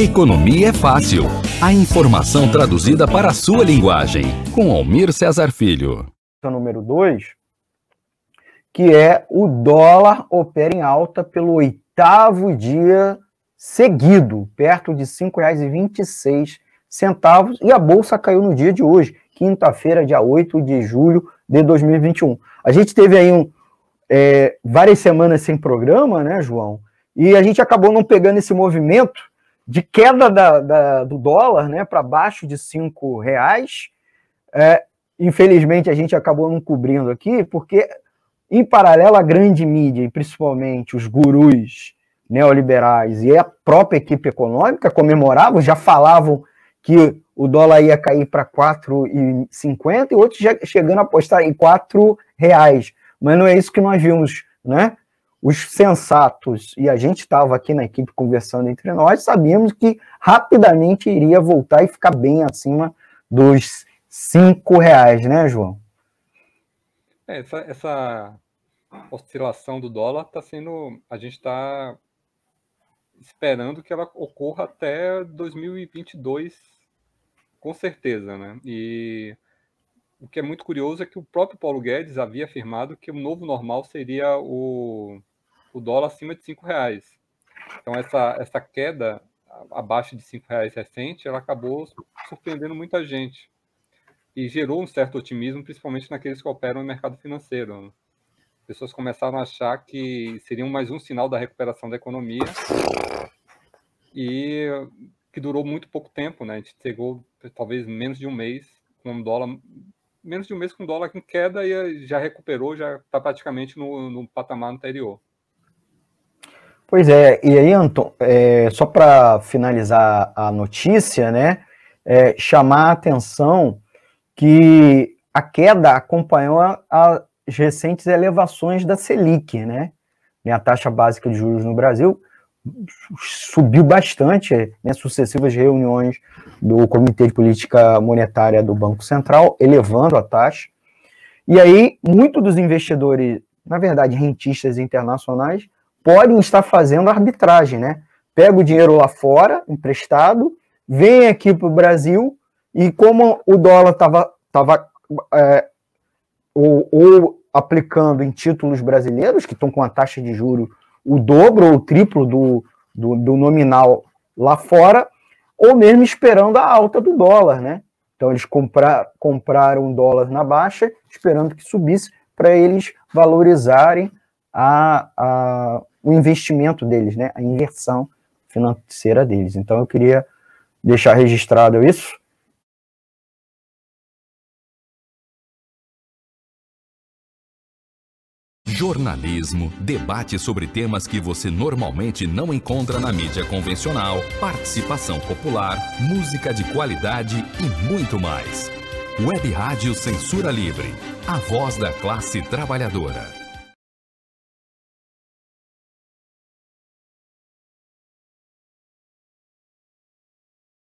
Economia é fácil. A informação traduzida para a sua linguagem. Com Almir Cesar Filho. Número 2, que é o dólar opera em alta pelo oitavo dia seguido, perto de R$ 5,26 centavos, e a bolsa caiu no dia de hoje, quinta-feira, dia 8 de julho de 2021. A gente teve aí um, é, várias semanas sem programa, né, João? E a gente acabou não pegando esse movimento de queda da, da, do dólar né, para baixo de cinco reais. É, infelizmente, a gente acabou não cobrindo aqui, porque, em paralelo, a grande mídia, e principalmente os gurus neoliberais e a própria equipe econômica comemoravam, já falavam que o dólar ia cair para 4,50 e outros já chegando a apostar em 4 reais. Mas não é isso que nós vimos, né? Os sensatos, e a gente estava aqui na equipe conversando entre nós, sabíamos que rapidamente iria voltar e ficar bem acima dos cinco reais, né, João? É, essa, essa oscilação do dólar está sendo. A gente está esperando que ela ocorra até 2022, com certeza, né? E o que é muito curioso é que o próprio Paulo Guedes havia afirmado que o novo normal seria o o dólar acima de cinco reais. Então essa, essa queda abaixo de cinco reais recente, ela acabou surpreendendo muita gente e gerou um certo otimismo, principalmente naqueles que operam no mercado financeiro. Né? Pessoas começaram a achar que seria mais um sinal da recuperação da economia e que durou muito pouco tempo, né? A gente chegou talvez menos de um mês com um dólar menos de um mês com dólar em queda e já recuperou, já está praticamente no, no patamar anterior. Pois é, e aí, Anton, é, só para finalizar a notícia, né, é, chamar a atenção que a queda acompanhou as recentes elevações da Selic, né, a taxa básica de juros no Brasil subiu bastante, né, sucessivas reuniões do Comitê de Política Monetária do Banco Central, elevando a taxa, e aí muitos dos investidores, na verdade, rentistas internacionais, podem estar fazendo arbitragem, né? Pega o dinheiro lá fora, emprestado, vem aqui para o Brasil, e como o dólar estava tava, é, ou, ou, aplicando em títulos brasileiros, que estão com a taxa de juro o dobro ou o triplo do, do, do nominal lá fora, ou mesmo esperando a alta do dólar, né? Então eles comprar, compraram dólar na baixa, esperando que subisse, para eles valorizarem a, a, o investimento deles, né? A inversão financeira deles. Então eu queria deixar registrado isso. Jornalismo, debate sobre temas que você normalmente não encontra na mídia convencional, participação popular, música de qualidade e muito mais. Web Rádio Censura Livre, a voz da classe trabalhadora.